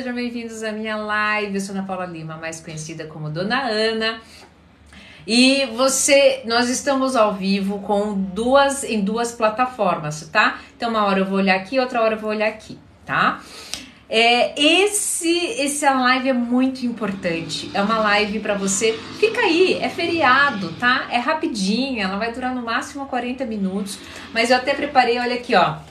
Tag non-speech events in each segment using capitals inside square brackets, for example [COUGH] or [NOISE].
sejam bem-vindos à minha live. Eu sou Ana Paula Lima, mais conhecida como Dona Ana. E você, nós estamos ao vivo com duas em duas plataformas, tá? Então uma hora eu vou olhar aqui, outra hora eu vou olhar aqui, tá? É, esse essa live é muito importante. É uma live para você. Fica aí, é feriado, tá? É rapidinha, ela vai durar no máximo 40 minutos, mas eu até preparei, olha aqui, ó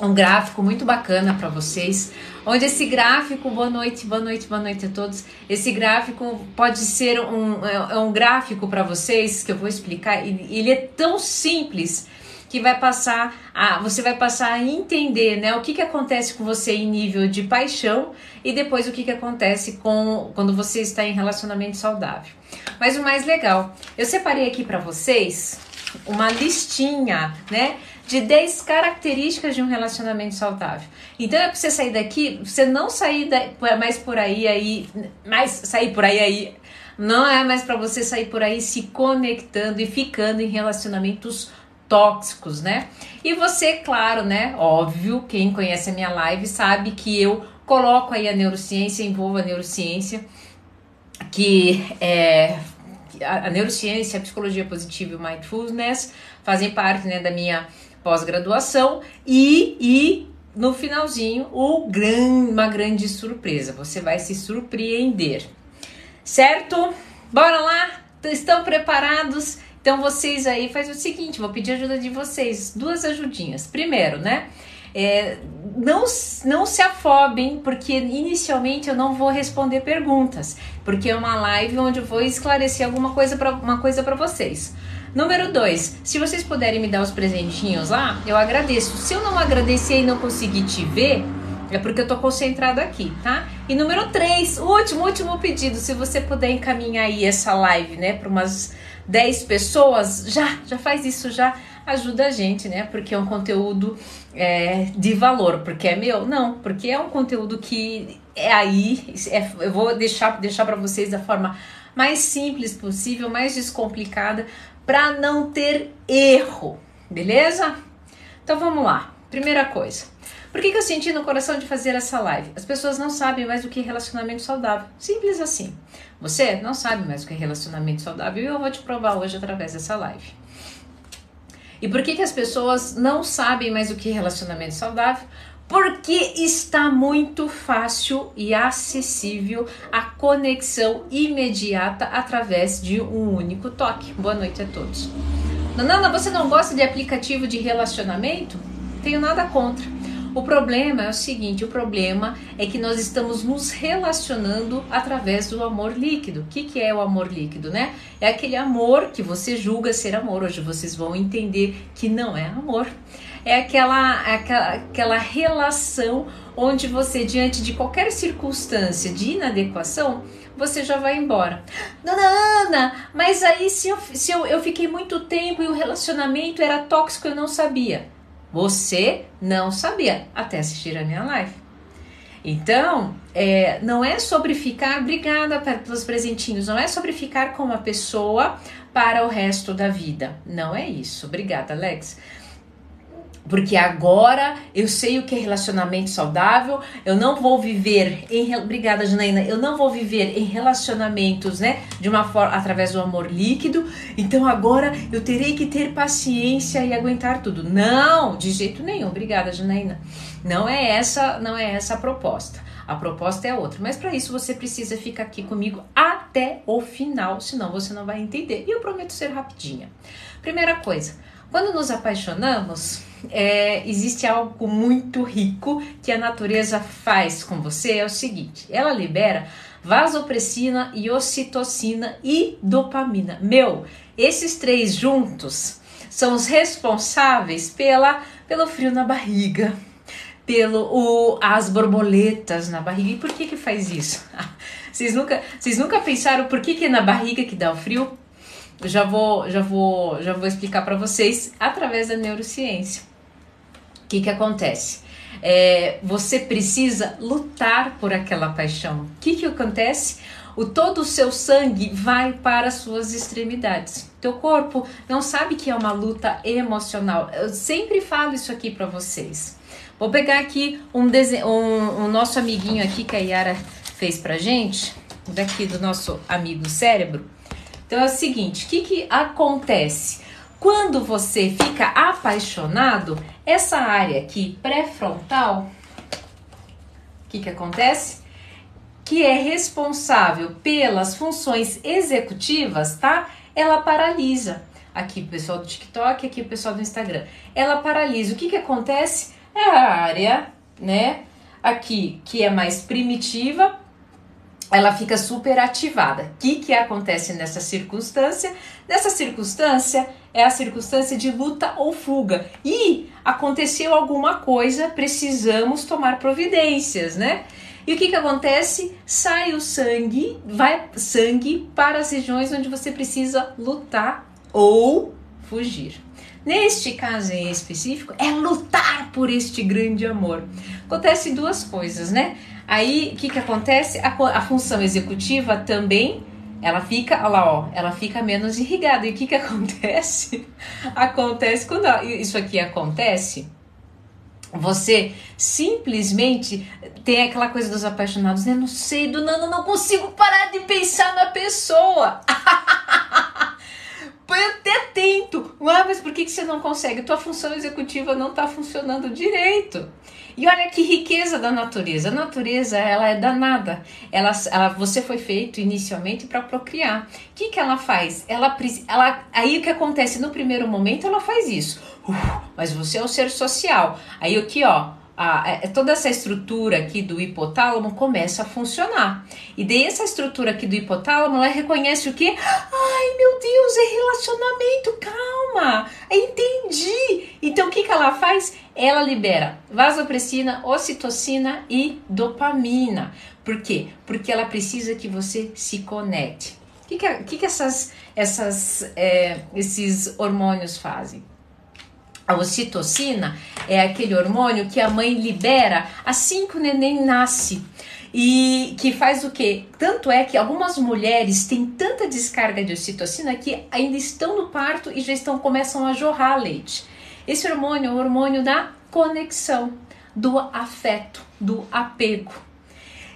um gráfico muito bacana para vocês, onde esse gráfico, boa noite, boa noite, boa noite a todos. Esse gráfico pode ser um, é, é um gráfico para vocês que eu vou explicar. Ele é tão simples que vai passar a você vai passar a entender, né, o que que acontece com você em nível de paixão e depois o que que acontece com quando você está em relacionamento saudável. Mas o mais legal, eu separei aqui para vocês uma listinha, né? De 10 características de um relacionamento saudável. Então é para você sair daqui, você não sair da, mais por aí aí, mais sair por aí aí, não é mais para você sair por aí se conectando e ficando em relacionamentos tóxicos, né? E você, claro, né? Óbvio, quem conhece a minha live sabe que eu coloco aí a neurociência, envolvo a neurociência, que é a neurociência, a psicologia positiva e o mindfulness fazem parte né, da minha pós-graduação e, e no finalzinho o gran, uma grande surpresa. Você vai se surpreender, certo? Bora lá? Estão preparados? Então vocês aí faz o seguinte, vou pedir ajuda de vocês, duas ajudinhas. Primeiro, né? É, não, não se afobem, porque inicialmente eu não vou responder perguntas, porque é uma live onde eu vou esclarecer alguma coisa para uma coisa para vocês. Número 2, se vocês puderem me dar os presentinhos lá, eu agradeço. Se eu não agradecer e não conseguir te ver, é porque eu tô concentrado aqui, tá? E número 3, último, último pedido, se você puder encaminhar aí essa live, né, para umas 10 pessoas, já, já faz isso já, ajuda a gente, né? Porque é um conteúdo é, de valor, porque é meu? Não, porque é um conteúdo que é aí, é, eu vou deixar, deixar para vocês da forma mais simples possível, mais descomplicada, para não ter erro, beleza? Então vamos lá. Primeira coisa. Por que, que eu senti no coração de fazer essa live? As pessoas não sabem mais o que é relacionamento saudável. Simples assim. Você não sabe mais o que é relacionamento saudável e eu vou te provar hoje através dessa live. E por que, que as pessoas não sabem mais o que é relacionamento saudável? Porque está muito fácil e acessível a conexão imediata através de um único toque. Boa noite a todos. Nana, você não gosta de aplicativo de relacionamento? Tenho nada contra. O problema é o seguinte: o problema é que nós estamos nos relacionando através do amor líquido. O que, que é o amor líquido, né? É aquele amor que você julga ser amor. Hoje vocês vão entender que não é amor é aquela, aquela, aquela relação onde você, diante de qualquer circunstância de inadequação, você já vai embora. Dona Ana, mas aí se, eu, se eu, eu fiquei muito tempo e o relacionamento era tóxico, eu não sabia. Você não sabia até assistir a minha live. Então, é, não é sobre ficar, obrigada pelos presentinhos, não é sobre ficar com uma pessoa para o resto da vida. Não é isso. Obrigada, Alex porque agora eu sei o que é relacionamento saudável, eu não vou viver em obrigada Janaína, eu não vou viver em relacionamentos, né, de uma forma através do amor líquido. Então agora eu terei que ter paciência e aguentar tudo. Não, de jeito nenhum. Obrigada Janaína. Não é essa, não é essa a proposta. A proposta é outra, mas para isso você precisa ficar aqui comigo até o final, senão você não vai entender. E eu prometo ser rapidinha. Primeira coisa, quando nos apaixonamos, é, existe algo muito rico que a natureza faz com você. É o seguinte: ela libera vasopressina ocitocina e dopamina. Meu, esses três juntos são os responsáveis pela, pelo frio na barriga, pelo o, as borboletas na barriga. E por que que faz isso? [LAUGHS] Vocês nunca, vocês nunca pensaram por que, que é na barriga que dá o frio? Já vou, já vou, já vou explicar para vocês através da neurociência. O que que acontece? É, você precisa lutar por aquela paixão. O que que acontece? O todo o seu sangue vai para as suas extremidades. Teu corpo não sabe que é uma luta emocional. Eu sempre falo isso aqui para vocês. Vou pegar aqui um, desenho, um, um nosso amiguinho aqui que a Yara fez pra gente, daqui do nosso amigo cérebro. Então é o seguinte, o que, que acontece? Quando você fica apaixonado, essa área aqui pré-frontal, o que, que acontece? Que é responsável pelas funções executivas, tá? Ela paralisa. Aqui o pessoal do TikTok, aqui o pessoal do Instagram. Ela paralisa. O que, que acontece? É a área, né? Aqui que é mais primitiva, ela fica super ativada. O que, que acontece nessa circunstância? Nessa circunstância é a circunstância de luta ou fuga. E aconteceu alguma coisa, precisamos tomar providências, né? E o que, que acontece? Sai o sangue, vai sangue para as regiões onde você precisa lutar ou fugir. Neste caso em específico, é lutar por este grande amor. Acontece duas coisas, né? Aí, o que, que acontece? A, a, função executiva também, ela fica, olha lá, ó, ela fica menos irrigada. E o que, que [LAUGHS] acontece? acontece quando isso aqui acontece, você simplesmente tem aquela coisa dos apaixonados, né? Não sei, do não, não consigo parar de pensar na pessoa. [LAUGHS] Põe até. Ah, mas por que, que você não consegue? Tua função executiva não está funcionando direito. E olha que riqueza da natureza. A natureza, ela é danada. Ela, ela, você foi feito inicialmente para procriar. O que, que ela faz? Ela, ela, aí o que acontece no primeiro momento, ela faz isso. Uh, mas você é um ser social. Aí aqui, ó, a, a, é, toda essa estrutura aqui do hipotálamo começa a funcionar. E daí essa estrutura aqui do hipotálamo, ela reconhece o que? Ai, meu Deus, é relacionamento, calma, entendi. Então o que, que ela faz? Ela libera vasopressina, ocitocina e dopamina. Por quê? Porque ela precisa que você se conecte. O que, que, que, que essas, essas, é, esses hormônios fazem? A ocitocina é aquele hormônio que a mãe libera assim que o neném nasce. E que faz o quê? Tanto é que algumas mulheres têm tanta descarga de ocitocina que ainda estão no parto e já estão começam a jorrar leite. Esse hormônio é o hormônio da conexão, do afeto, do apego.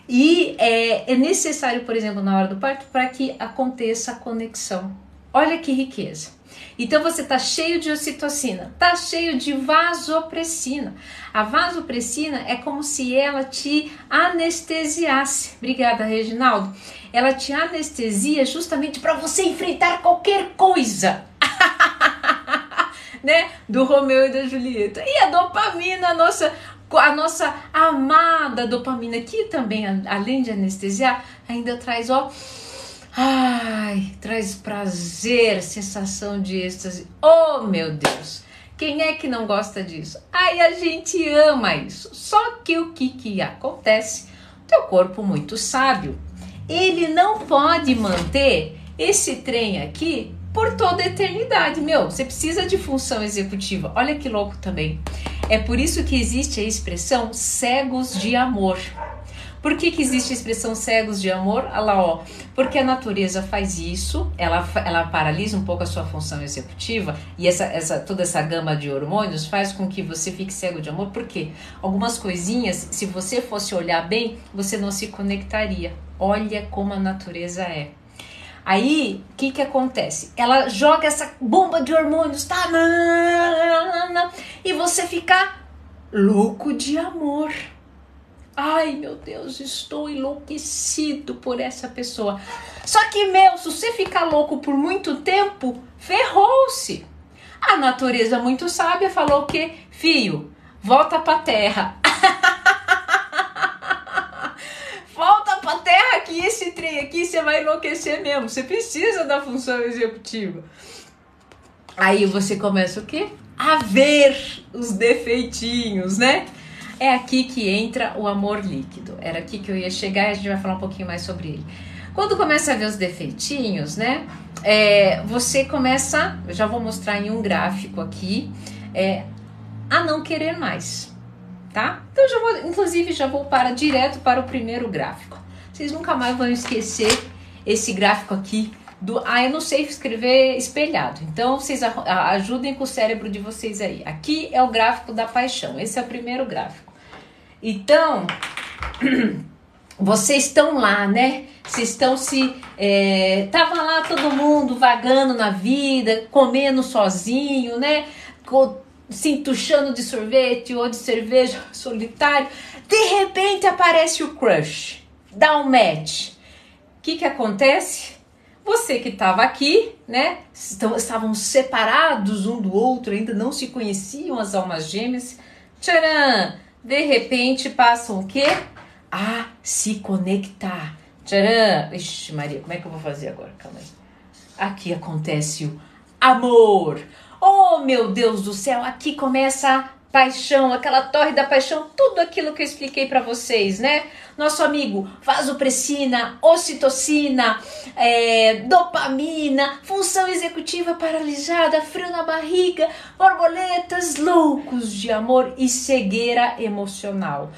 E é, é necessário, por exemplo, na hora do parto, para que aconteça a conexão. Olha que riqueza. Então você tá cheio de ocitocina, tá cheio de vasopressina. A vasopressina é como se ela te anestesiasse. Obrigada, Reginaldo. Ela te anestesia justamente para você enfrentar qualquer coisa. [LAUGHS] né? Do Romeu e da Julieta. E a dopamina, a nossa a nossa amada dopamina, que também, além de anestesiar, ainda traz, ó, Ai, traz prazer, sensação de êxtase. Oh, meu Deus! Quem é que não gosta disso? Ai, a gente ama isso. Só que o que, que acontece? Teu corpo muito sábio. Ele não pode manter esse trem aqui por toda a eternidade. Meu, você precisa de função executiva. Olha que louco também. É por isso que existe a expressão cegos de amor. Por que, que existe a expressão cegos de amor? Olha lá, ó. Porque a natureza faz isso, ela, ela paralisa um pouco a sua função executiva e essa, essa, toda essa gama de hormônios faz com que você fique cego de amor. Por quê? Algumas coisinhas, se você fosse olhar bem, você não se conectaria. Olha como a natureza é. Aí, o que que acontece? Ela joga essa bomba de hormônios, tá? E você fica louco de amor. Ai, meu Deus, estou enlouquecido por essa pessoa. Só que, meu, se você ficar louco por muito tempo, ferrou-se. A natureza muito sábia falou que, filho, volta pra terra. [LAUGHS] volta pra terra que esse trem aqui você vai enlouquecer mesmo. Você precisa da função executiva. Aí você começa o quê? A ver os defeitinhos, né? É aqui que entra o amor líquido. Era aqui que eu ia chegar e a gente vai falar um pouquinho mais sobre ele. Quando começa a ver os defeitinhos, né? É, você começa, eu já vou mostrar em um gráfico aqui, é, a não querer mais, tá? Então já vou, inclusive já vou para direto para o primeiro gráfico. Vocês nunca mais vão esquecer esse gráfico aqui do. Ah, eu não sei escrever espelhado. Então vocês ajudem com o cérebro de vocês aí. Aqui é o gráfico da paixão. Esse é o primeiro gráfico. Então, [CLEARS THROAT] vocês estão lá, né? Vocês estão se. É, tava lá todo mundo vagando na vida, comendo sozinho, né? Se entuchando de sorvete ou de cerveja [LAUGHS] solitário. De repente aparece o crush, dá um match. O que, que acontece? Você que estava aqui, né? Estavam separados um do outro, ainda não se conheciam as almas gêmeas. Tcharam! De repente passam o quê? A se conectar. Tcharam! Ixi, Maria, como é que eu vou fazer agora? Calma aí. Aqui acontece o amor. Oh, meu Deus do céu, aqui começa paixão, aquela torre da paixão, tudo aquilo que eu expliquei para vocês, né? Nosso amigo vasopressina, ocitocina, é, dopamina, função executiva paralisada, frio na barriga, borboletas, loucos de amor e cegueira emocional.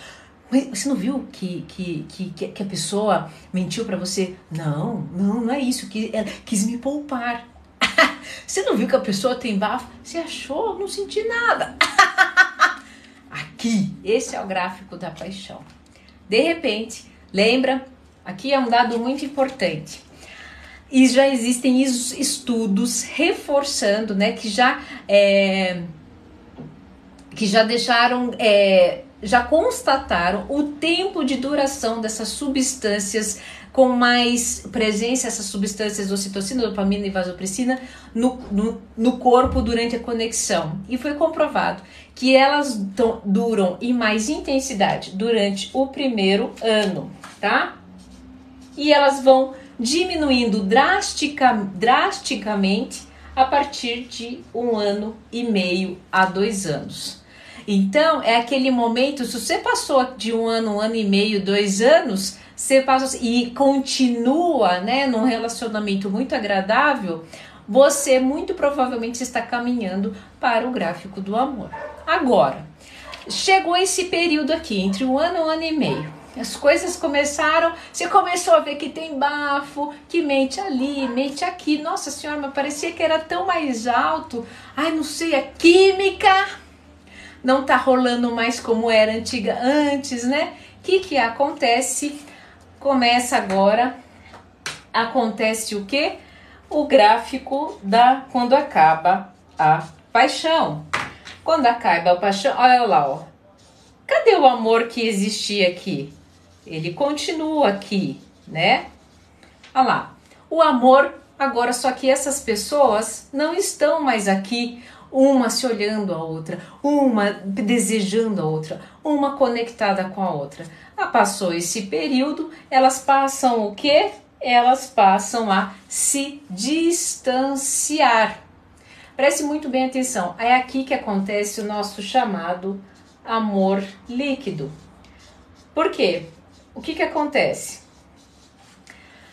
Você não viu que, que, que, que a pessoa mentiu para você? Não, não, não é isso. Que ela quis me poupar. [LAUGHS] Você não viu que a pessoa tem bafo? Você achou? Não senti nada. Aqui, esse é o gráfico da paixão. De repente, lembra? Aqui é um dado muito importante. E já existem estudos reforçando, né, que já é, que já deixaram é, já constataram o tempo de duração dessas substâncias com mais presença, essas substâncias ocitocina, dopamina e vasopressina no, no, no corpo durante a conexão. E foi comprovado que elas duram em mais intensidade durante o primeiro ano, tá? E elas vão diminuindo drastica, drasticamente a partir de um ano e meio a dois anos. Então, é aquele momento, se você passou de um ano, um ano e meio, dois anos, você passa e continua, né, num relacionamento muito agradável, você muito provavelmente está caminhando para o gráfico do amor. Agora, chegou esse período aqui, entre um ano e um ano e meio. As coisas começaram, você começou a ver que tem bafo, que mente ali, mente aqui. Nossa senhora, mas parecia que era tão mais alto. Ai, não sei, a química não tá rolando mais como era antiga antes, né? O que que acontece? Começa agora, acontece o que? O gráfico da quando acaba a paixão. Quando acaba a paixão, olha lá, ó. Cadê o amor que existia aqui? Ele continua aqui, né? Olha lá. O amor, agora só que essas pessoas não estão mais aqui uma se olhando a outra, uma desejando a outra, uma conectada com a outra. Ah, passou esse período, elas passam o quê? Elas passam a se distanciar. Preste muito bem atenção, é aqui que acontece o nosso chamado amor líquido. Por quê? O que, que acontece?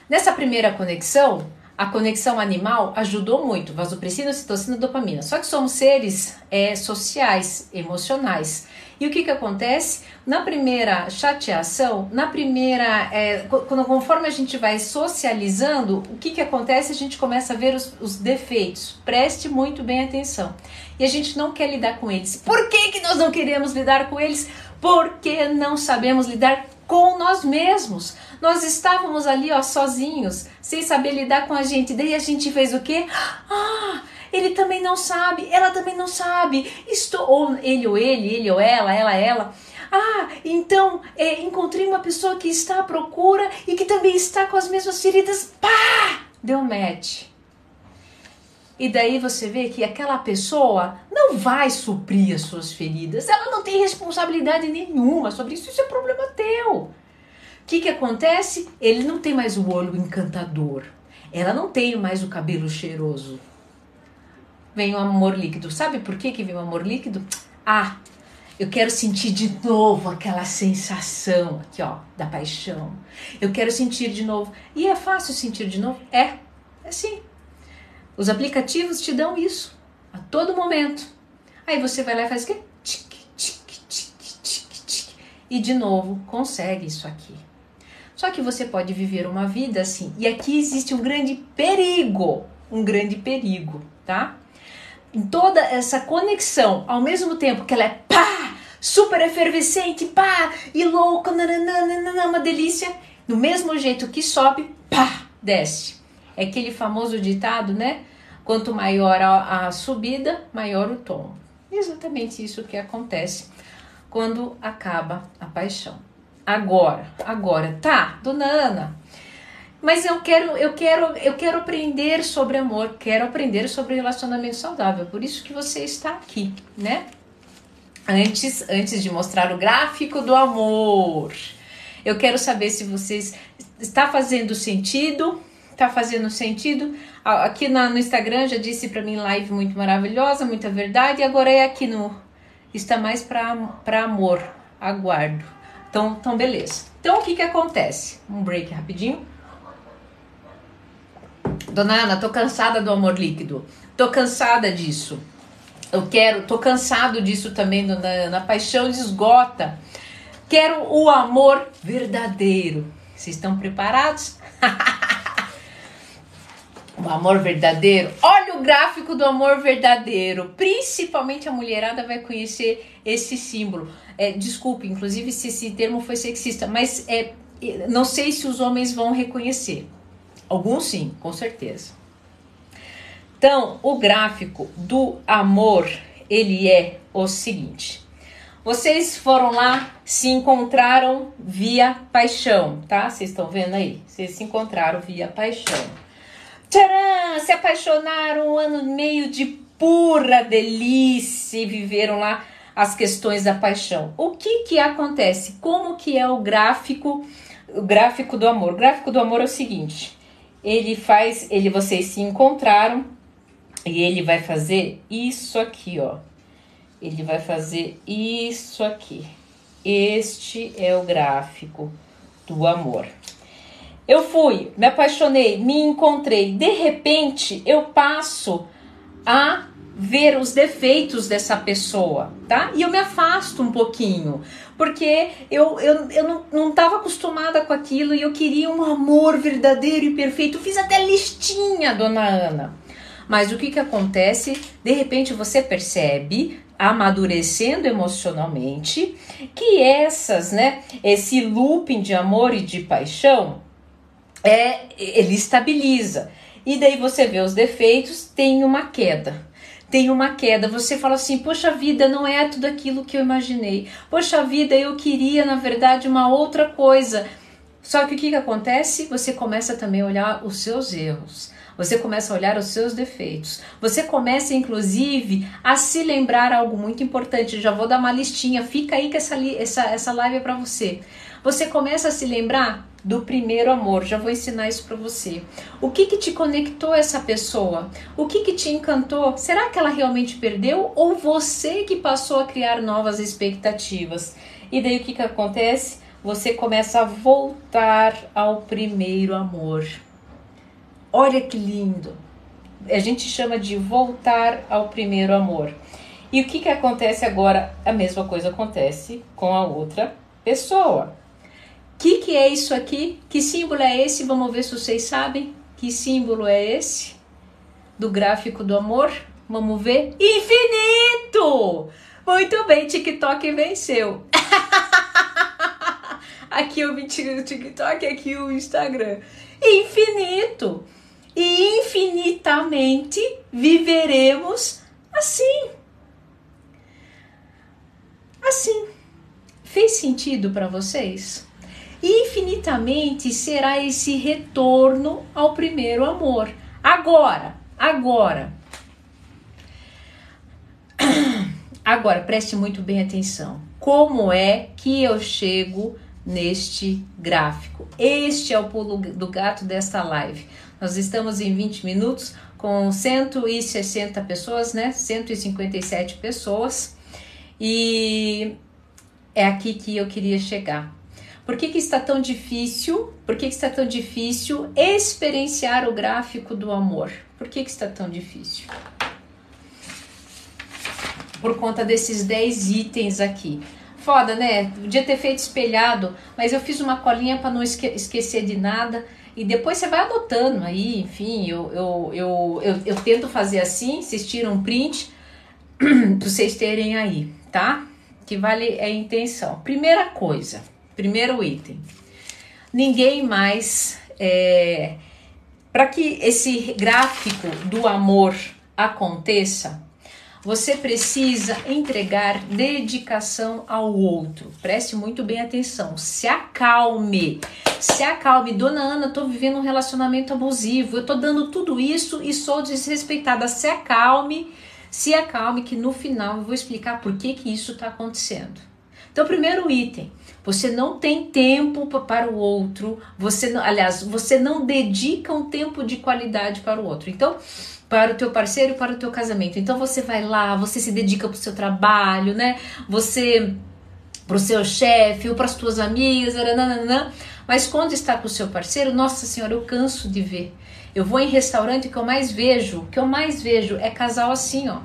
Nessa primeira conexão, a conexão animal ajudou muito, vasopressina, citocina, dopamina. Só que somos seres é, sociais, emocionais. E o que, que acontece? Na primeira chateação, na primeira. É, quando, conforme a gente vai socializando, o que, que acontece? A gente começa a ver os, os, defeitos. Preste muito bem atenção. E a gente não quer lidar com eles. Por que, que nós não queremos lidar com eles? Porque não sabemos lidar com nós mesmos. Nós estávamos ali, ó, sozinhos, sem saber lidar com a gente. Daí a gente fez o quê? Ah, ele também não sabe, ela também não sabe. Estou, ou ele ou ele, ele ou ela, ela, ela. Ah, então é, encontrei uma pessoa que está à procura e que também está com as mesmas feridas. Pá! Deu match. E daí você vê que aquela pessoa não vai suprir as suas feridas. Ela não tem responsabilidade nenhuma sobre isso. Isso é problema teu. Que, que acontece? Ele não tem mais o olho encantador. Ela não tem mais o cabelo cheiroso. Vem o amor líquido. Sabe por que, que vem o amor líquido? Ah, eu quero sentir de novo aquela sensação aqui, ó, da paixão. Eu quero sentir de novo. E é fácil sentir de novo? É. É sim. Os aplicativos te dão isso a todo momento. Aí você vai lá e faz o quê? Tic, tic, tic, tic, tic. E de novo, consegue isso aqui. Só que você pode viver uma vida assim. E aqui existe um grande perigo, um grande perigo, tá? Em toda essa conexão, ao mesmo tempo que ela é pá, super efervescente, pá, e louca, nananana, uma delícia, do mesmo jeito que sobe, pá, desce. É aquele famoso ditado, né? Quanto maior a, a subida, maior o tom. Exatamente isso que acontece quando acaba a paixão. Agora, agora, tá, dona Ana, mas eu quero, eu quero, eu quero aprender sobre amor, quero aprender sobre relacionamento saudável. Por isso que você está aqui, né? Antes, antes de mostrar o gráfico do amor, eu quero saber se vocês está fazendo sentido, tá fazendo sentido. Aqui na, no Instagram já disse para mim live muito maravilhosa, muita verdade. E agora é aqui no está mais para amor. Aguardo. Então, então beleza. Então o que que acontece? Um break rapidinho. Dona Ana, tô cansada do amor líquido. Tô cansada disso. Eu quero, tô cansado disso também, dona Ana. A paixão esgota. Quero o amor verdadeiro. Vocês estão preparados? [LAUGHS] o amor verdadeiro. Olha o gráfico do amor verdadeiro. Principalmente a mulherada vai conhecer esse símbolo. É, desculpe, inclusive, se esse termo foi sexista, mas é, não sei se os homens vão reconhecer. Alguns sim, com certeza. Então, o gráfico do amor, ele é o seguinte. Vocês foram lá, se encontraram via paixão, tá? Vocês estão vendo aí? Vocês se encontraram via paixão. Tcharam! Se apaixonaram um ano e meio de pura delícia e viveram lá as questões da paixão. O que que acontece? Como que é o gráfico, o gráfico do amor? O gráfico do amor é o seguinte: ele faz, ele vocês se encontraram e ele vai fazer isso aqui, ó. Ele vai fazer isso aqui. Este é o gráfico do amor. Eu fui, me apaixonei, me encontrei. De repente, eu passo a ver os defeitos dessa pessoa, tá? E eu me afasto um pouquinho, porque eu, eu, eu não, não tava acostumada com aquilo e eu queria um amor verdadeiro e perfeito. Fiz até listinha, dona Ana. Mas o que que acontece? De repente você percebe, amadurecendo emocionalmente, que essas, né, esse looping de amor e de paixão, é, ele estabiliza. E daí você vê os defeitos, tem uma queda tem uma queda. Você fala assim: poxa vida, não é tudo aquilo que eu imaginei. Poxa vida, eu queria, na verdade, uma outra coisa. Só que o que, que acontece? Você começa também a olhar os seus erros. Você começa a olhar os seus defeitos. Você começa, inclusive, a se lembrar algo muito importante. Já vou dar uma listinha. Fica aí que essa, essa, essa live é para você. Você começa a se lembrar do primeiro amor. Já vou ensinar isso para você. O que que te conectou a essa pessoa? O que que te encantou? Será que ela realmente perdeu ou você que passou a criar novas expectativas? E daí o que que acontece? Você começa a voltar ao primeiro amor. Olha que lindo. A gente chama de voltar ao primeiro amor. E o que que acontece agora? A mesma coisa acontece com a outra pessoa que, que é isso aqui? Que símbolo é esse? Vamos ver se vocês sabem. Que símbolo é esse? Do gráfico do amor? Vamos ver. Infinito! Muito bem, TikTok venceu. [LAUGHS] aqui o TikTok, aqui o Instagram. Infinito. E infinitamente viveremos assim. Assim. Fez sentido para vocês? Infinitamente será esse retorno ao primeiro amor. Agora, agora. [CLEARS THROAT] Agora, preste muito bem atenção. Como é que eu chego neste gráfico? Este é o pulo do gato desta live. Nós estamos em 20 minutos com 160 pessoas, né? 157 pessoas. E é aqui que eu queria chegar. Por que, que está tão difícil? Por que, que está tão difícil experienciar o gráfico do amor? Por que, que está tão difícil? Por conta desses 10 itens aqui. foda, né? Podia ter feito espelhado, mas eu fiz uma colinha para não esque esquecer de nada. E depois você vai anotando aí, enfim, eu, eu, eu, eu, eu tento fazer assim, vocês tiram um print [CLEARS THROAT] para vocês terem aí, tá? Que vale a intenção. Primeira coisa, primeiro item. Ninguém mais. É, para que esse gráfico do amor aconteça, você precisa entregar dedicação ao outro. Preste muito bem atenção. Se acalme. Se acalme. Dona Ana, tô vivendo um relacionamento abusivo. Eu tô dando tudo isso e sou desrespeitada. Se acalme. Se acalme que no final eu vou explicar por que que isso está acontecendo. Então, primeiro item, você não tem tempo para o outro, você não, aliás, você não dedica um tempo de qualidade para o outro. Então, para o teu parceiro, para o teu casamento. Então você vai lá, você se dedica para o seu trabalho, né? Você para o seu chefe ou para as tuas amigas, nananã. mas quando está com o seu parceiro, nossa senhora, eu canso de ver. Eu vou em restaurante o que eu mais vejo, o que eu mais vejo é casal assim, ó,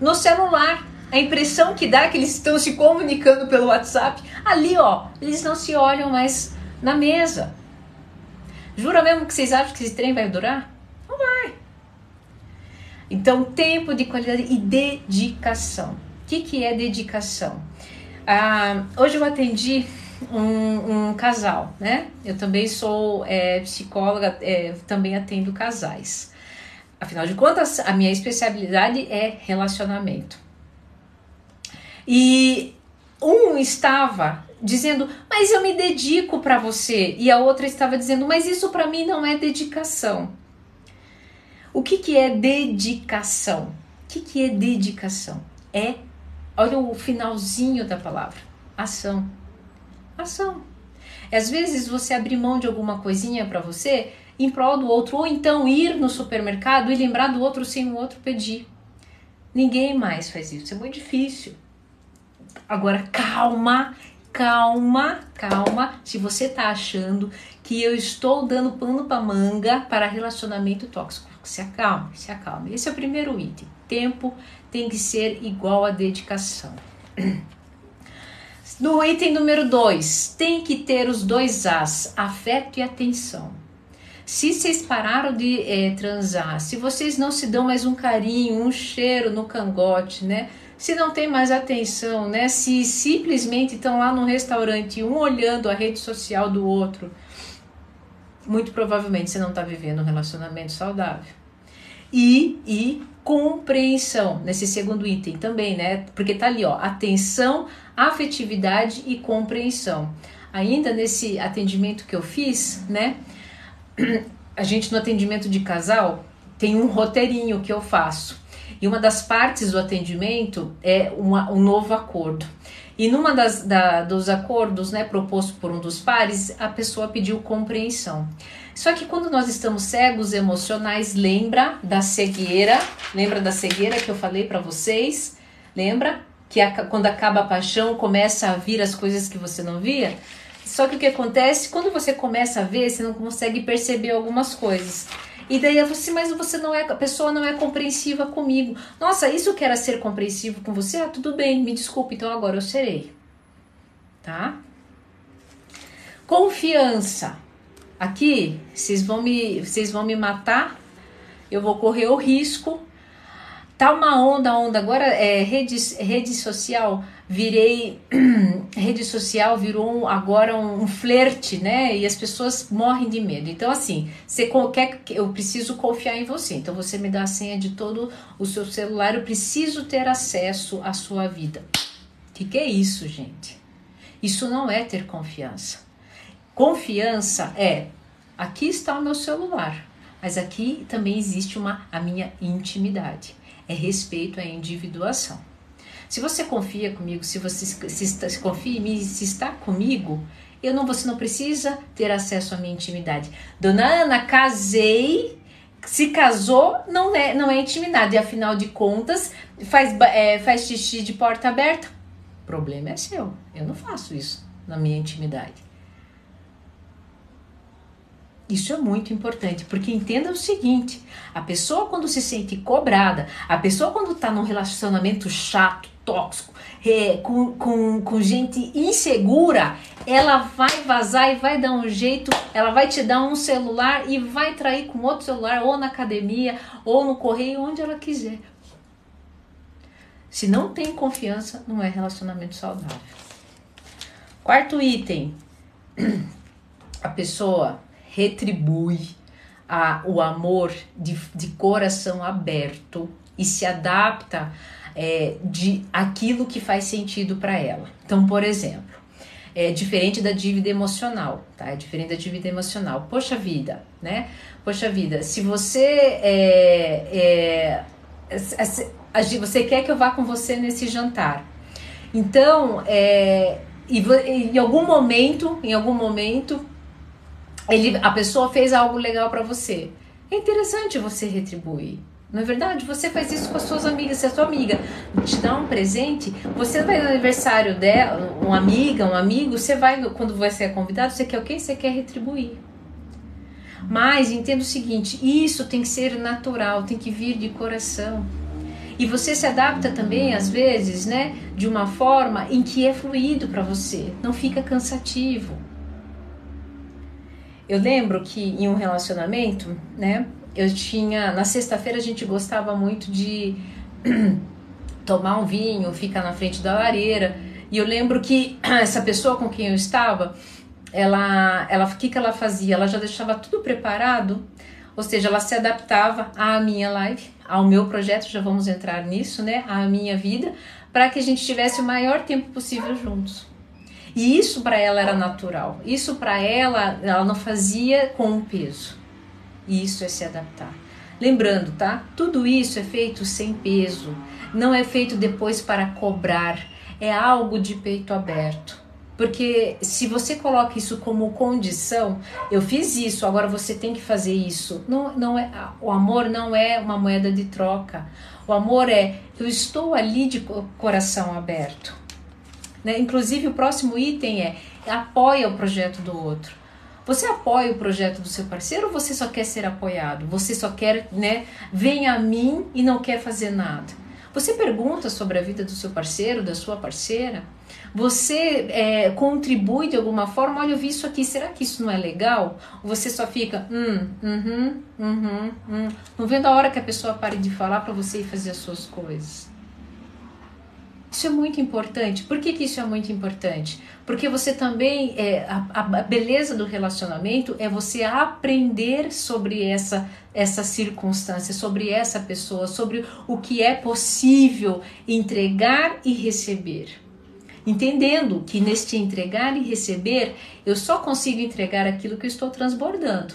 no celular. A impressão que dá é que eles estão se comunicando pelo WhatsApp. Ali, ó, eles não se olham mais na mesa. Jura mesmo que vocês acham que esse trem vai durar? Não vai. Então, tempo de qualidade e dedicação. O que, que é dedicação? Ah, hoje eu atendi um, um, casal, né? Eu também sou é, psicóloga, é, também atendo casais. Afinal de contas, a minha especialidade é relacionamento. E um estava dizendo, mas eu me dedico para você, e a outra estava dizendo, mas isso para mim não é dedicação. O que, que é dedicação? O que, que é dedicação? É, olha o finalzinho da palavra, ação. Ação. Às vezes você abrir mão de alguma coisinha para você em prol do outro, ou então ir no supermercado e lembrar do outro sem o outro pedir. Ninguém mais faz isso, é muito difícil. Agora, calma, calma, calma. Se você tá achando que eu estou dando pano para manga para relacionamento tóxico, se acalme, se acalme. Esse é o primeiro item. Tempo tem que ser igual a dedicação. No item número 2, tem que ter os dois As, afeto e atenção. Se vocês pararam de é, transar, se vocês não se dão mais um carinho, um cheiro no cangote, né? Se não tem mais atenção, né? Se simplesmente estão lá no restaurante, um olhando a rede social do outro, muito provavelmente você não está vivendo um relacionamento saudável. E, e compreensão, nesse segundo item também, né? Porque tá ali, ó, atenção, afetividade e compreensão. Ainda nesse atendimento que eu fiz, né? [CLEARS THROAT] A gente no atendimento de casal tem um roteirinho que eu faço. E uma das partes do atendimento é uma, um novo acordo. E numa das da, dos acordos, né, proposto por um dos pares, a pessoa pediu compreensão. Só que quando nós estamos cegos emocionais, lembra da cegueira, lembra da cegueira que eu falei para vocês? Lembra que a, quando acaba a paixão começa a vir as coisas que você não via? Só que o que acontece quando você começa a ver, você não consegue perceber algumas coisas. E daí você, mas você não é, a pessoa não é compreensiva comigo. Nossa, isso que era ser compreensivo com você? Ah, tudo bem, me desculpe, então agora eu serei. Tá? Confiança. Aqui, vocês vão me, vocês vão me matar. Eu vou correr o risco. Tá uma onda, onda. Agora é rede, rede social virei [CLEARS THROAT] rede social virou agora um, um flerte, né? E as pessoas morrem de medo. Então assim, você quer eu preciso confiar em você. Então você me dá a senha de todo o seu celular, eu preciso ter acesso à sua vida. O que, que é isso, gente? Isso não é ter confiança. Confiança é aqui está o meu celular, mas aqui também existe uma a minha intimidade. É respeito à individuação. Se você confia comigo, se você se, está, se confia em mim, se está comigo, eu não, você não precisa ter acesso à minha intimidade. Dona Ana, casei, se casou, não é, não é intimidade. E afinal de contas, faz, é, faz xixi de porta aberta. O problema é seu. Eu não faço isso na minha intimidade. Isso é muito importante, porque entenda o seguinte: a pessoa, quando se sente cobrada, a pessoa, quando está num relacionamento chato, tóxico, é, com, com, com gente insegura, ela vai vazar e vai dar um jeito, ela vai te dar um celular e vai trair com outro celular, ou na academia, ou no correio, onde ela quiser. Se não tem confiança, não é relacionamento saudável. Quarto item: [CLEARS THROAT] a pessoa retribui a, o amor de, de coração aberto e se adapta é, de aquilo que faz sentido para ela. Então, por exemplo, é diferente da dívida emocional, tá? É diferente da dívida emocional. Poxa vida, né? Poxa vida, se você é, é, você quer que eu vá com você nesse jantar, então é, em algum momento, em algum momento, ele, a pessoa fez algo legal para você. É interessante você retribuir. Não é verdade? Você faz isso com as suas amigas. Se a sua amiga te dá um presente, você vai no aniversário dela, uma amiga, um amigo, você vai, quando você é convidado, você quer o quê? Você quer retribuir. Mas entenda o seguinte: isso tem que ser natural, tem que vir de coração. E você se adapta também, às vezes, né, de uma forma em que é fluido para você, não fica cansativo. Eu lembro que em um relacionamento, né, eu tinha. Na sexta-feira a gente gostava muito de [CLEARS THROAT] tomar um vinho, ficar na frente da lareira. E eu lembro que [CLEARS THROAT] essa pessoa com quem eu estava, ela, ela, o que, que ela fazia? Ela já deixava tudo preparado, ou seja, ela se adaptava à minha live, ao meu projeto, já vamos entrar nisso, né? À minha vida, para que a gente tivesse o maior tempo possível juntos. E isso para ela era natural. Isso para ela, ela não fazia com um peso. E isso é se adaptar. Lembrando, tá? Tudo isso é feito sem peso. Não é feito depois para cobrar. É algo de peito aberto. Porque se você coloca isso como condição, eu fiz isso, agora você tem que fazer isso. Não, não é, o amor não é uma moeda de troca. O amor é eu estou ali de coração aberto. Né? Inclusive, o próximo item é apoia o projeto do outro. Você apoia o projeto do seu parceiro ou você só quer ser apoiado? Você só quer, né, vem a mim e não quer fazer nada? Você pergunta sobre a vida do seu parceiro, da sua parceira? Você é, contribui de alguma forma? Olha, eu vi isso aqui, será que isso não é legal? Ou você só fica, hum, uhum, uhum, hum, não vendo a hora que a pessoa pare de falar para você ir fazer as suas coisas? Isso é muito importante. Por que, que isso é muito importante? Porque você também, é, a, a, beleza do relacionamento é você aprender sobre essa, essa circunstância, sobre essa pessoa, sobre o que é possível entregar e receber. Entendendo que neste entregar e receber, eu só consigo entregar aquilo que eu estou transbordando.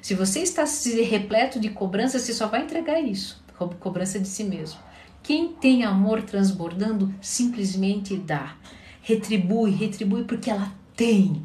Se você está repleto de cobrança, você só vai entregar isso, cobrança de si mesmo. Quem tem amor transbordando simplesmente dá. Retribui, retribui porque ela tem.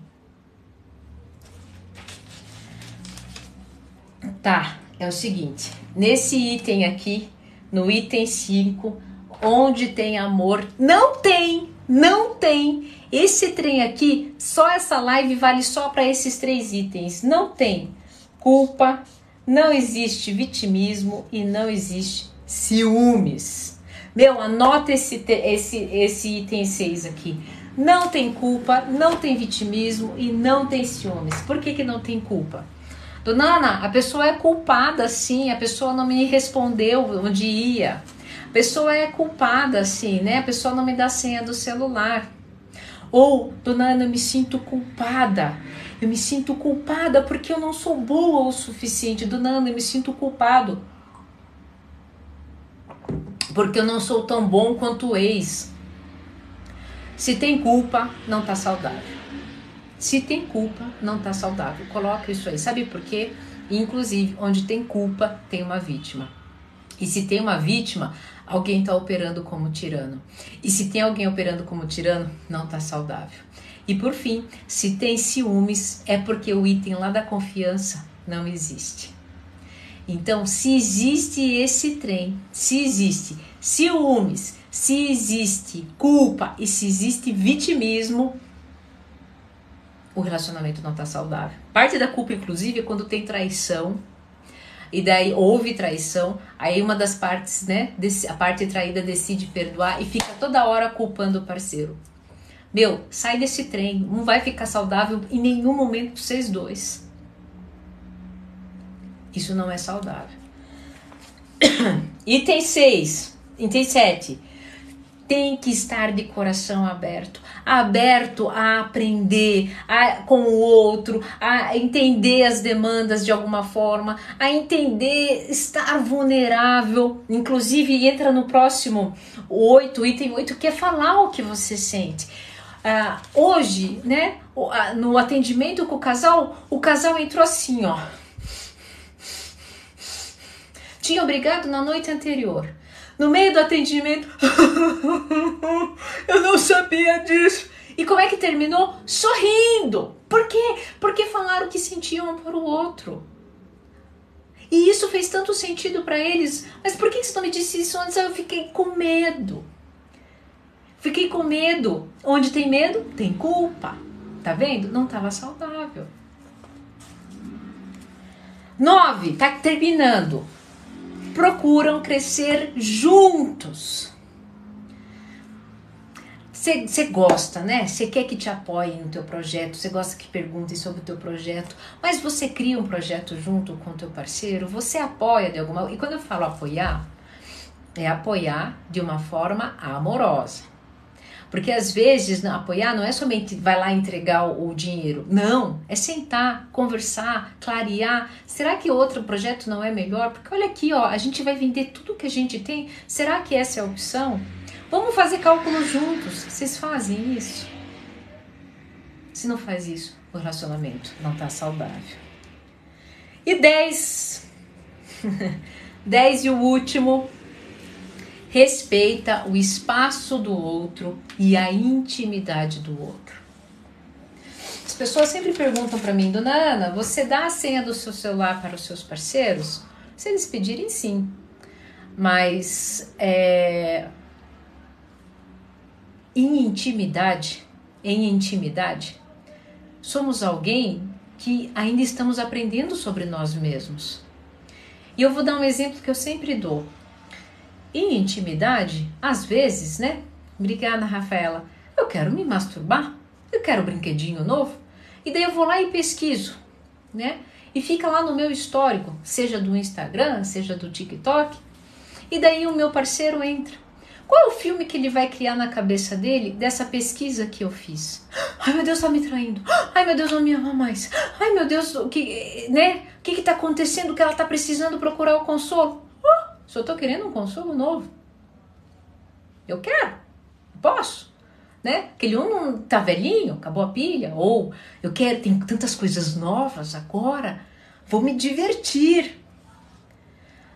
Tá, é o seguinte. Nesse item aqui, no item 5, onde tem amor, não tem, não tem. Esse trem aqui, só essa live vale só para esses três itens. Não tem culpa, não existe vitimismo e não existe ciúmes. Meu, anota esse, esse, esse item 6 aqui. Não tem culpa, não tem vitimismo e não tem ciúmes. Por que, que não tem culpa? Dona Ana, a pessoa é culpada sim, a pessoa não me respondeu onde ia. A pessoa é culpada sim, né? A pessoa não me dá senha do celular. Ou, dona Ana, eu me sinto culpada. Eu me sinto culpada porque eu não sou boa o suficiente. Dona Ana, eu me sinto culpado porque eu não sou tão bom quanto o ex. Se tem culpa, não tá saudável. Se tem culpa, não tá saudável. Coloca isso aí. Sabe por quê? Inclusive, onde tem culpa, tem uma vítima. E se tem uma vítima, alguém está operando como tirano. E se tem alguém operando como tirano, não está saudável. E por fim, se tem ciúmes, é porque o item lá da confiança não existe. Então, se existe esse trem, se existe ciúmes, se existe culpa e se existe vitimismo, o relacionamento não está saudável. Parte da culpa, inclusive, é quando tem traição, e daí houve traição, aí uma das partes, né, a parte traída decide perdoar e fica toda hora culpando o parceiro. Meu, sai desse trem, não vai ficar saudável em nenhum momento vocês dois. Isso não é saudável. [COUGHS] Item 6, item 7 tem que estar de coração aberto, aberto a aprender a, com o outro, a entender as demandas de alguma forma, a entender estar vulnerável. Inclusive, entra no próximo 8, item 8, que é falar o que você sente. Uh, hoje, né, no atendimento com o casal, o casal entrou assim, ó. Tinha obrigado na noite anterior no meio do atendimento. [LAUGHS] eu não sabia disso. E como é que terminou? Sorrindo. Por quê? Porque falaram que sentiam um para o outro. E isso fez tanto sentido para eles. Mas por que você não me disse isso antes? Eu fiquei com medo. Fiquei com medo. Onde tem medo, tem culpa. Tá vendo? Não estava saudável. Nove, tá terminando procuram crescer juntos. Você gosta, né? Você quer que te apoiem no teu projeto, você gosta que perguntem sobre o teu projeto, mas você cria um projeto junto com o teu parceiro, você apoia de alguma... E quando eu falo apoiar, é apoiar de uma forma amorosa. Porque às vezes apoiar não é somente vai lá entregar o, o dinheiro. Não, é sentar, conversar, clarear. Será que outro projeto não é melhor? Porque olha aqui, ó, a gente vai vender tudo que a gente tem. Será que essa é a opção? Vamos fazer cálculos juntos. Vocês fazem isso? Se não faz isso, o relacionamento não está saudável. E 10. 10 [LAUGHS] e o último respeita o espaço do outro e a intimidade do outro. As pessoas sempre perguntam para mim, Dona Ana, você dá a senha do seu celular para os seus parceiros? Se eles pedirem, sim. Mas é, em intimidade, em intimidade, somos alguém que ainda estamos aprendendo sobre nós mesmos. E eu vou dar um exemplo que eu sempre dou. Em intimidade, às vezes, né? Obrigada, Rafaela. Eu quero me masturbar, eu quero um brinquedinho novo. E daí eu vou lá e pesquiso, né? E fica lá no meu histórico, seja do Instagram, seja do TikTok. E daí o meu parceiro entra. Qual é o filme que ele vai criar na cabeça dele dessa pesquisa que eu fiz? Ai meu Deus, tá me traindo. Ai meu Deus, não me ama mais. Ai meu Deus, o que, né? O que que tá acontecendo que ela tá precisando procurar o consolo? Só estou querendo um consolo novo. Eu quero, posso. Né? Aquele um tá velhinho, acabou a pilha, ou eu quero, tem tantas coisas novas agora, vou me divertir.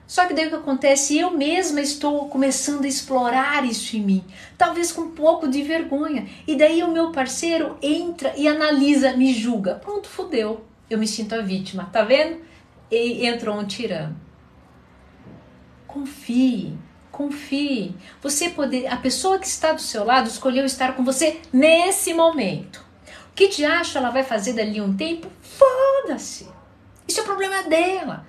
Só que daí o que acontece? Eu mesma estou começando a explorar isso em mim, talvez com um pouco de vergonha. E daí o meu parceiro entra e analisa, me julga. Pronto, fudeu. Eu me sinto a vítima, tá vendo? E entrou um tirano. Confie, confie. Você poder, a pessoa que está do seu lado escolheu estar com você nesse momento. O que te acha ela vai fazer dali um tempo? Foda-se. Isso é problema dela.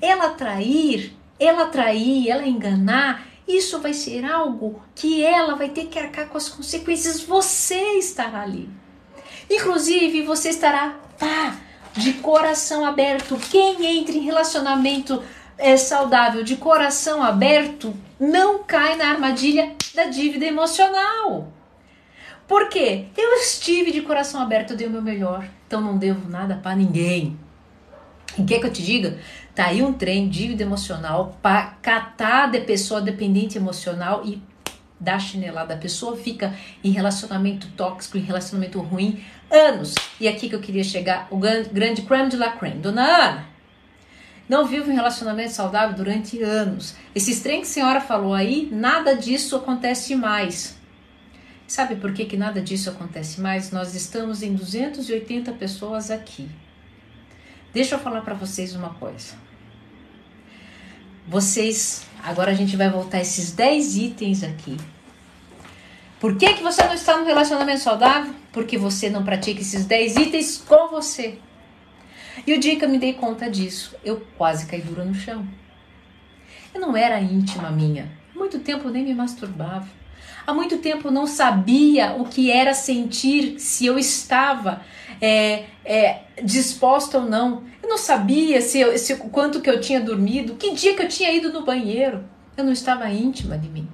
Ela trair, ela trair, ela enganar, isso vai ser algo que ela vai ter que arcar com as consequências. Você estará ali. Inclusive, você estará pá, de coração aberto. Quem entra em relacionamento é saudável, de coração aberto, não cai na armadilha da dívida emocional. Por quê? Eu estive de coração aberto, eu dei o meu melhor, então não devo nada para ninguém. E quer que eu te diga? Tá aí um trem, dívida emocional, para catar de pessoa dependente emocional e dar chinelada. A pessoa fica em relacionamento tóxico, em relacionamento ruim, anos. E aqui que eu queria chegar, o grande creme de la creme. Dona Ana, não vive um relacionamento saudável durante anos. Esses trem que a senhora falou aí, nada disso acontece mais. Sabe por que, que nada disso acontece mais? Nós estamos em 280 pessoas aqui. Deixa eu falar para vocês uma coisa. Vocês, agora a gente vai voltar esses 10 itens aqui. Por que, que você não está no relacionamento saudável? Porque você não pratica esses 10 itens com você. E o dia que eu me dei conta disso, eu quase caí dura no chão. Eu não era íntima minha. Há muito tempo eu nem me masturbava. Há muito tempo eu não sabia o que era sentir se eu estava é, é, disposta ou não. Eu não sabia se, se quanto que eu tinha dormido, que dia que eu tinha ido no banheiro. Eu não estava íntima de mim.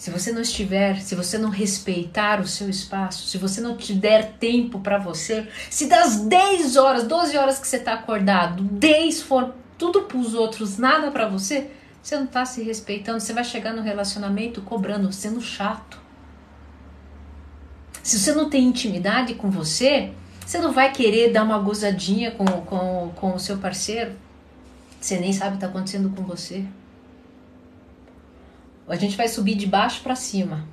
Se você não estiver, se você não respeitar o seu espaço, se você não te der tempo para você, se das 10 horas, 12 horas que você está acordado, 10 for tudo para os outros, nada para você, você não está se respeitando. Você vai chegar no relacionamento cobrando, sendo chato. Se você não tem intimidade com você, você não vai querer dar uma gozadinha com, com, com o seu parceiro. Você nem sabe o que está acontecendo com você. A gente vai subir de baixo para cima.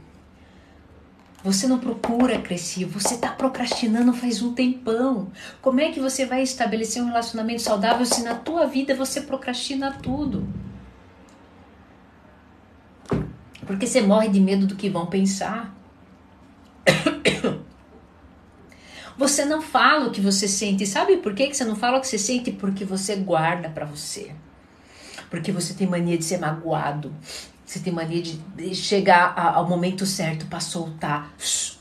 Você não procura crescer, você está procrastinando faz um tempão. Como é que você vai estabelecer um relacionamento saudável se na tua vida você procrastina tudo? Porque você morre de medo do que vão pensar. [COUGHS] Você não fala o que você sente. Sabe por que você não fala o que você sente? Porque você guarda para você. Porque você tem mania de ser magoado. Você tem mania de chegar ao momento certo para soltar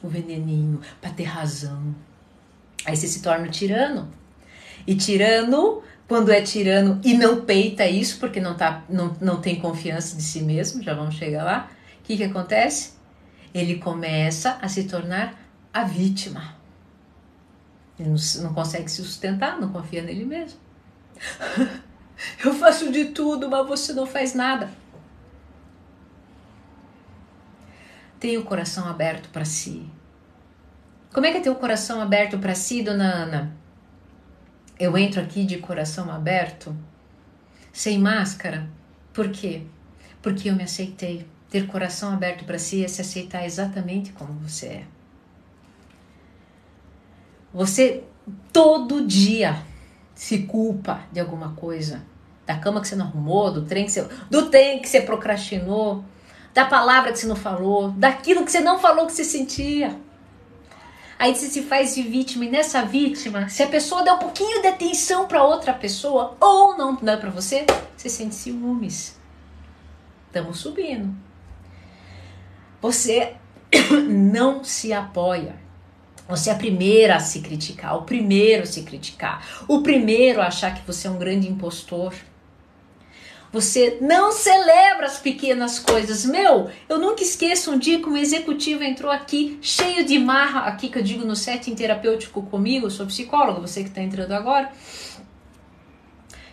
o veneninho, para ter razão. Aí você se torna tirano. E tirano, quando é tirano e não peita isso, porque não, tá, não, não tem confiança de si mesmo, já vamos chegar lá, o que, que acontece? Ele começa a se tornar a vítima. Ele não, não consegue se sustentar, não confia nele mesmo. [LAUGHS] Eu faço de tudo, mas você não faz nada. Tenha o coração aberto para si. Como é que é ter o coração aberto para si, dona Ana? Eu entro aqui de coração aberto, sem máscara. Por quê? Porque eu me aceitei. Ter coração aberto para si é se aceitar exatamente como você é. Você todo dia se culpa de alguma coisa. Da cama que você não arrumou, do trem que você, do trem que você procrastinou, da palavra que você não falou, daquilo que você não falou que você sentia. Aí você se faz de vítima e nessa vítima, se a pessoa der um pouquinho de atenção para outra pessoa ou não dá para você, você sente ciúmes. Estamos subindo. Você [COUGHS] não se apoia. Você é a primeira a se criticar, o primeiro a se criticar, o primeiro a achar que você é um grande impostor. Você não celebra as pequenas coisas. Meu, eu nunca esqueço um dia que um executivo entrou aqui cheio de marra, aqui que eu digo no setting terapêutico comigo, eu sou psicóloga, você que está entrando agora.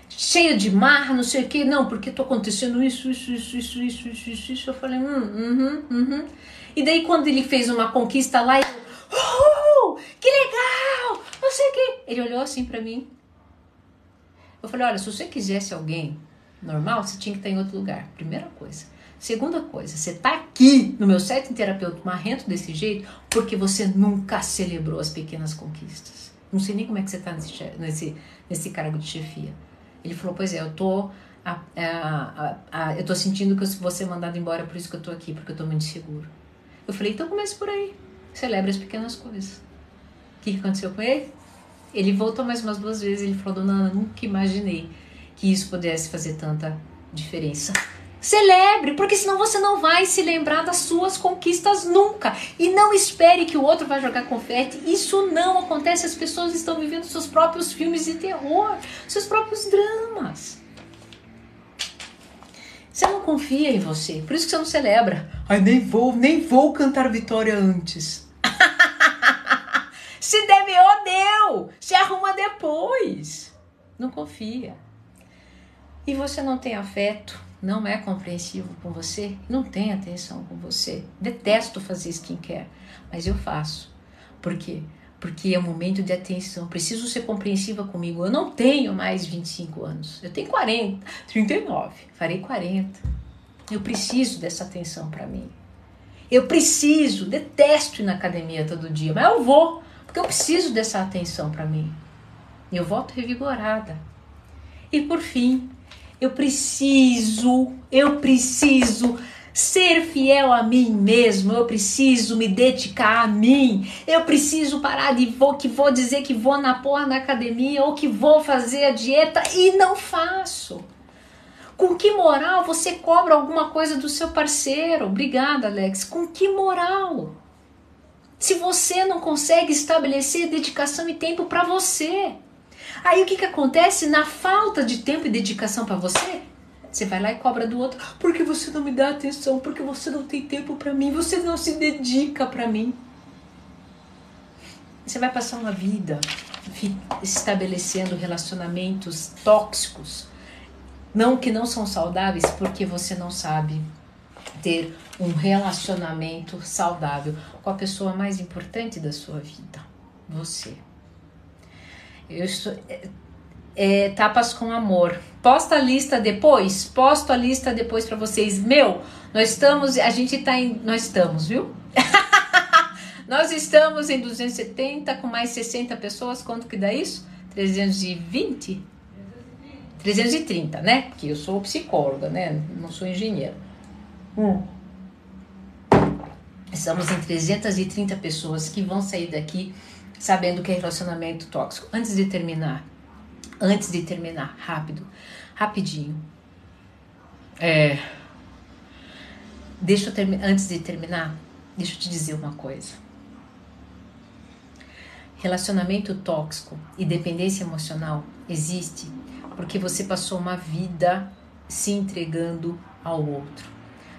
Cheio de marra, não sei o que, não, porque tô acontecendo isso, isso, isso, isso, isso, isso, isso, isso. Eu falei, hum, uhum, uhum. E daí quando ele fez uma conquista lá, eu, uh, que legal, não sei o que. Ele olhou assim para mim. Eu falei, olha, se você quisesse alguém normal, você tinha que estar em outro lugar. Primeira coisa. Segunda coisa, você está aqui no meu set terapeuta marrento desse jeito porque você nunca celebrou as pequenas conquistas. Não sei nem como é que você está nesse, nesse, nesse cargo de chefia. Ele falou, pois é, eu tô, a, a, a, eu tô sentindo que eu vou ser mandado embora, por isso que eu tô aqui, porque eu tô muito seguro. Eu falei, então comece por aí. Celebre as pequenas coisas. O que aconteceu com ele? Ele voltou mais umas duas vezes. Ele falou, dona Ana, nunca imaginei que isso pudesse fazer tanta diferença. Celebre, porque senão você não vai se lembrar das suas conquistas nunca. E não espere que o outro vai jogar confete. Isso não acontece. As pessoas estão vivendo seus próprios filmes de terror, seus próprios dramas. Você não confia em você, por isso que você não celebra. Ai, nem vou, nem vou cantar vitória antes. [LAUGHS] se oh deu, se arruma depois. Não confia e você não tem afeto, não é compreensivo com você, não tem atenção com você. Detesto fazer skincare, mas eu faço. Por quê? Porque é um momento de atenção. Preciso ser compreensiva comigo. Eu não tenho mais 25 anos. Eu tenho 40, 39. Farei 40. Eu preciso dessa atenção para mim. Eu preciso, detesto ir na academia todo dia, mas eu vou, porque eu preciso dessa atenção para mim. Eu volto revigorada. E por fim, eu preciso, eu preciso ser fiel a mim mesmo, eu preciso me dedicar a mim, eu preciso parar de vou que vou dizer que vou na porra na academia ou que vou fazer a dieta e não faço. Com que moral você cobra alguma coisa do seu parceiro? Obrigada, Alex. Com que moral? Se você não consegue estabelecer dedicação e tempo para você. Aí o que, que acontece? Na falta de tempo e dedicação para você, você vai lá e cobra do outro, porque você não me dá atenção, porque você não tem tempo para mim, você não se dedica para mim. Você vai passar uma vida estabelecendo relacionamentos tóxicos, não que não são saudáveis, porque você não sabe ter um relacionamento saudável com a pessoa mais importante da sua vida, você. Eu estou é, tapas com amor. Posta a lista depois, posto a lista depois para vocês. Meu, nós estamos, a gente tá em, nós estamos, viu? [LAUGHS] nós estamos em 270 com mais 60 pessoas. Quanto que dá isso? 320? 330, né? Porque eu sou psicóloga, né? Não sou engenheiro. Hum. Estamos em 330 pessoas que vão sair daqui sabendo que é relacionamento tóxico. Antes de terminar, antes de terminar, rápido, rapidinho. É, deixa eu terminar, antes de terminar, deixa eu te dizer uma coisa. Relacionamento tóxico e dependência emocional existe porque você passou uma vida se entregando ao outro,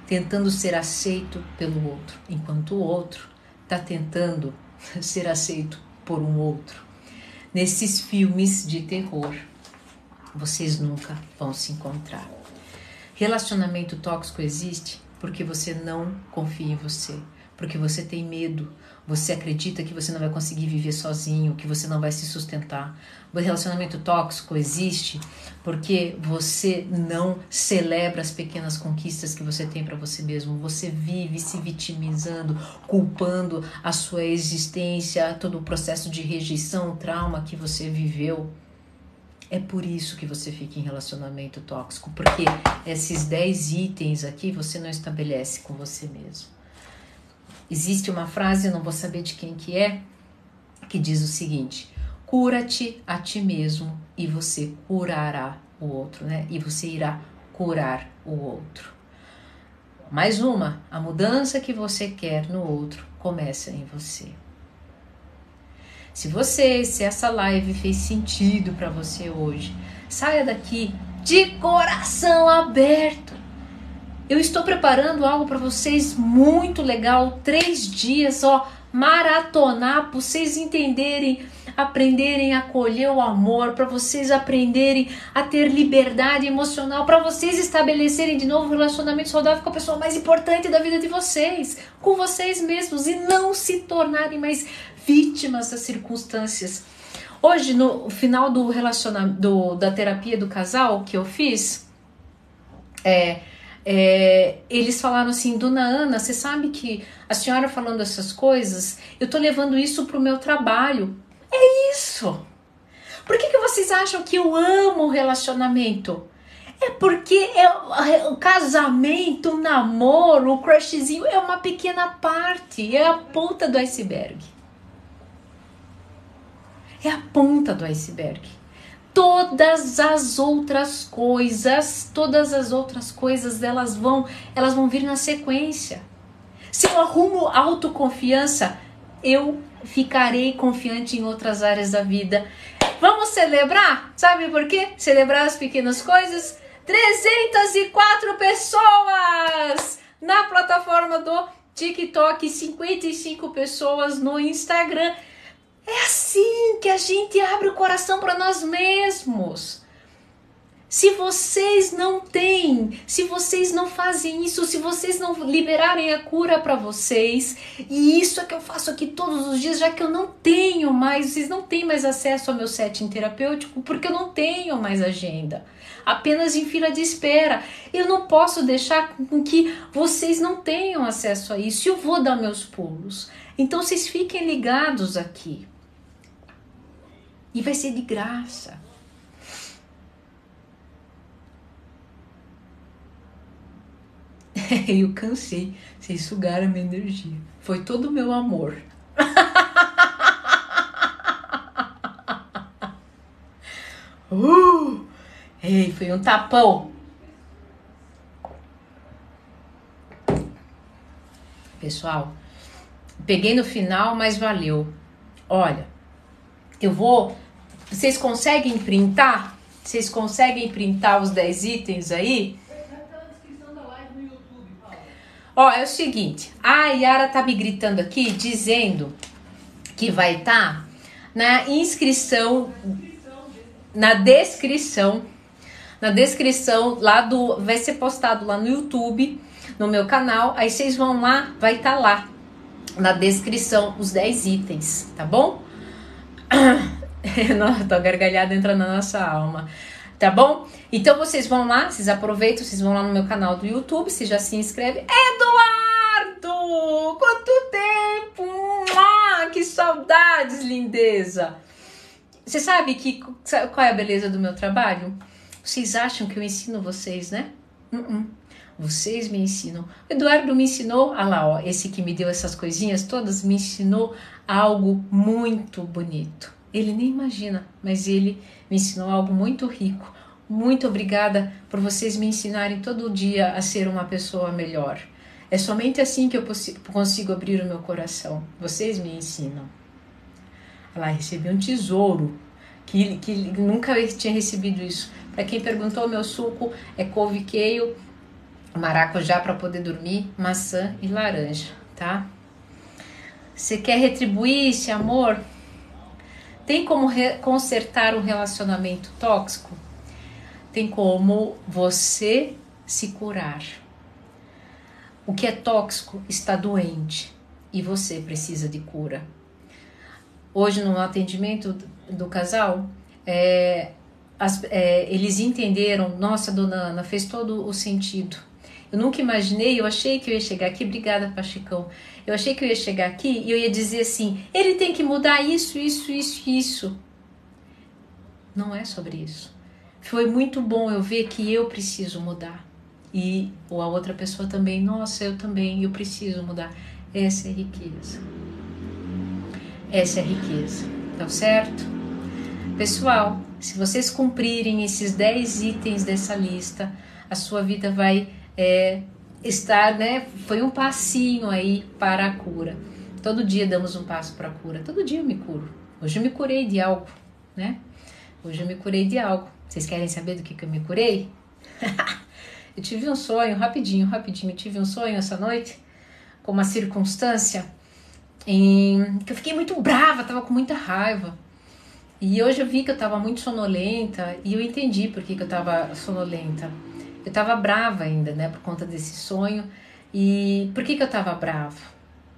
tentando ser aceito pelo outro, enquanto o outro está tentando [LAUGHS] ser aceito por um outro nesses filmes de terror. Vocês nunca vão se encontrar. Relacionamento tóxico existe porque você não confia em você, porque você tem medo, você acredita que você não vai conseguir viver sozinho, que você não vai se sustentar. O relacionamento tóxico existe porque você não celebra as pequenas conquistas que você tem para você mesmo. Você vive se vitimizando, culpando a sua existência, todo o processo de rejeição, trauma que você viveu. É por isso que você fica em relacionamento tóxico, porque esses 10 itens aqui você não estabelece com você mesmo. Existe uma frase, não vou saber de quem que é, que diz o seguinte: cura-te a ti mesmo e você curará o outro, né? E você irá curar o outro. Mais uma, a mudança que você quer no outro começa em você. Se você, se essa live fez sentido para você hoje, saia daqui de coração aberto eu estou preparando algo para vocês muito legal, três dias, ó, maratonar, para vocês entenderem, aprenderem a acolher o amor, para vocês aprenderem a ter liberdade emocional, para vocês estabelecerem de novo um relacionamento saudável com a pessoa mais importante da vida de vocês, com vocês mesmos e não se tornarem mais vítimas das circunstâncias. Hoje, no final do relacionamento da terapia do casal que eu fiz, é, é, eles falaram assim, Dona Ana, você sabe que a senhora falando essas coisas, eu tô levando isso pro meu trabalho. É isso! Por que, que vocês acham que eu amo o relacionamento? É porque é, o casamento, o namoro, o crushzinho é uma pequena parte, é a ponta do iceberg. É a ponta do iceberg todas as outras coisas, todas as outras coisas, elas vão, elas vão vir na sequência. Se eu arrumo autoconfiança, eu ficarei confiante em outras áreas da vida. Vamos celebrar? Sabe por quê? Celebrar as pequenas coisas. 304 pessoas na plataforma do TikTok, 55 pessoas no Instagram. É assim que a gente abre o coração para nós mesmos. Se vocês não têm, se vocês não fazem isso, se vocês não liberarem a cura para vocês, e isso é que eu faço aqui todos os dias, já que eu não tenho mais, vocês não têm mais acesso ao meu setting terapêutico, porque eu não tenho mais agenda, apenas em fila de espera. Eu não posso deixar com que vocês não tenham acesso a isso, eu vou dar meus pulos. Então vocês fiquem ligados aqui. E vai ser de graça. [LAUGHS] eu cansei. Vocês sugaram a minha energia. Foi todo o meu amor. [LAUGHS] uh! Ei, foi um tapão. Pessoal, peguei no final, mas valeu. Olha, eu vou. Vocês conseguem printar? Vocês conseguem printar os 10 itens aí? Ó, é o seguinte, a Yara tá me gritando aqui dizendo que vai estar tá na inscrição, na descrição, na descrição lá do, vai ser postado lá no YouTube, no meu canal, aí vocês vão lá, vai estar tá lá na descrição os 10 itens, tá bom? [COUGHS] Não, tô gargalhada entrando na nossa alma tá bom? Então vocês vão lá, vocês aproveitam, vocês vão lá no meu canal do YouTube, você já se inscreve. Eduardo! Quanto tempo! Ah, que saudades, lindeza! Você sabe que qual é a beleza do meu trabalho? Vocês acham que eu ensino vocês, né? Uh -uh. Vocês me ensinam. O Eduardo me ensinou, ah lá, ó, esse que me deu essas coisinhas todas, me ensinou algo muito bonito. Ele nem imagina, mas ele me ensinou algo muito rico. Muito obrigada por vocês me ensinarem todo dia a ser uma pessoa melhor. É somente assim que eu consigo abrir o meu coração. Vocês me ensinam. Lá recebi um tesouro que, que nunca tinha recebido isso. Para quem perguntou, meu suco é couve queio, maracujá para poder dormir, maçã e laranja, tá? Você quer retribuir esse amor? Tem como consertar um relacionamento tóxico? Tem como você se curar. O que é tóxico está doente e você precisa de cura. Hoje, no atendimento do casal, é, as, é, eles entenderam, nossa, dona Ana, fez todo o sentido. Eu nunca imaginei, eu achei que eu ia chegar aqui, obrigada, Pachicão. Eu achei que eu ia chegar aqui e eu ia dizer assim: ele tem que mudar isso, isso, isso, isso. Não é sobre isso. Foi muito bom eu ver que eu preciso mudar. E ou a outra pessoa também, nossa, eu também, eu preciso mudar. Essa é a riqueza. Essa é a riqueza, tá certo? Pessoal, se vocês cumprirem esses 10 itens dessa lista, a sua vida vai é, estar, né? Foi um passinho aí para a cura. Todo dia damos um passo para a cura. Todo dia eu me curo. Hoje eu me curei de algo, né? Hoje eu me curei de algo. Vocês querem saber do que, que eu me curei? [LAUGHS] eu tive um sonho, rapidinho, rapidinho. Eu tive um sonho essa noite com uma circunstância em que eu fiquei muito brava, tava com muita raiva. E hoje eu vi que eu tava muito sonolenta e eu entendi por que, que eu tava sonolenta eu estava brava ainda, né, por conta desse sonho. E por que, que eu estava brava?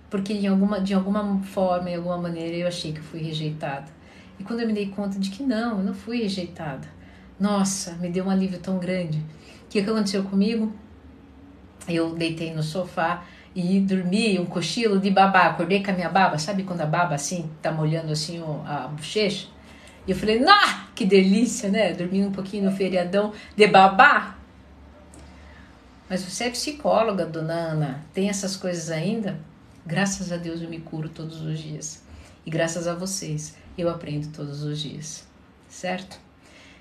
Porque de alguma, de alguma forma, em alguma maneira, eu achei que eu fui rejeitada. E quando eu me dei conta de que não, eu não fui rejeitada. Nossa, me deu um alívio tão grande. O que, que aconteceu comigo? Eu deitei no sofá e dormi um cochilo de babá. Acordei com a minha baba, sabe quando a baba assim tá molhando assim a bochecha? E eu falei, nah, que delícia, né? Dormi um pouquinho no feriadão de babá. Mas você é psicóloga, dona Ana, tem essas coisas ainda? Graças a Deus eu me curo todos os dias. E graças a vocês eu aprendo todos os dias, certo?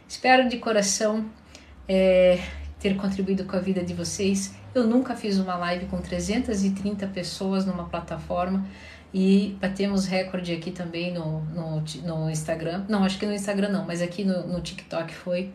Espero de coração é, ter contribuído com a vida de vocês. Eu nunca fiz uma live com 330 pessoas numa plataforma e batemos recorde aqui também no, no, no Instagram. Não, acho que no Instagram não, mas aqui no, no TikTok foi.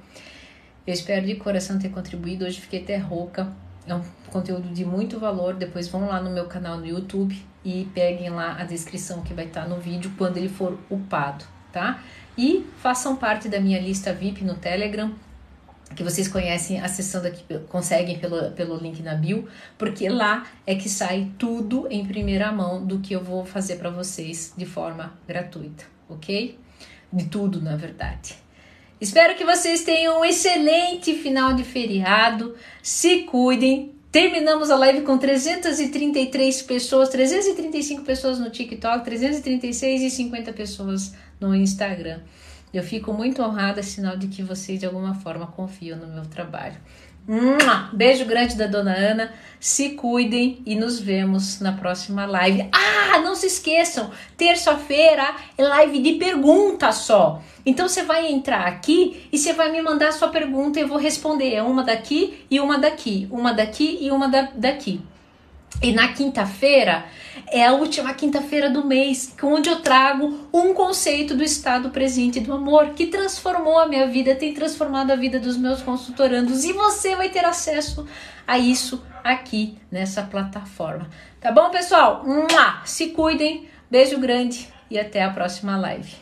Eu espero de coração ter contribuído. Hoje fiquei até rouca. É um conteúdo de muito valor. Depois vão lá no meu canal no YouTube e peguem lá a descrição que vai estar no vídeo quando ele for upado, tá? E façam parte da minha lista VIP no Telegram, que vocês conhecem acessando aqui, conseguem pelo, pelo link na bio, porque lá é que sai tudo em primeira mão do que eu vou fazer para vocês de forma gratuita, ok? De tudo, na verdade. Espero que vocês tenham um excelente final de feriado. Se cuidem. Terminamos a live com 333 pessoas, 335 pessoas no TikTok, 336 e 50 pessoas no Instagram. Eu fico muito honrada, sinal de que vocês de alguma forma confiam no meu trabalho. Beijo grande da dona Ana. Se cuidem e nos vemos na próxima live. Ah, não se esqueçam, terça-feira é live de pergunta só. Então você vai entrar aqui e você vai me mandar sua pergunta e eu vou responder. É uma daqui e uma daqui, uma daqui e uma da, daqui. E na quinta-feira é a última quinta-feira do mês, onde eu trago um conceito do estado presente do amor que transformou a minha vida, tem transformado a vida dos meus consultorandos e você vai ter acesso a isso aqui nessa plataforma. Tá bom, pessoal? Se cuidem, beijo grande e até a próxima live.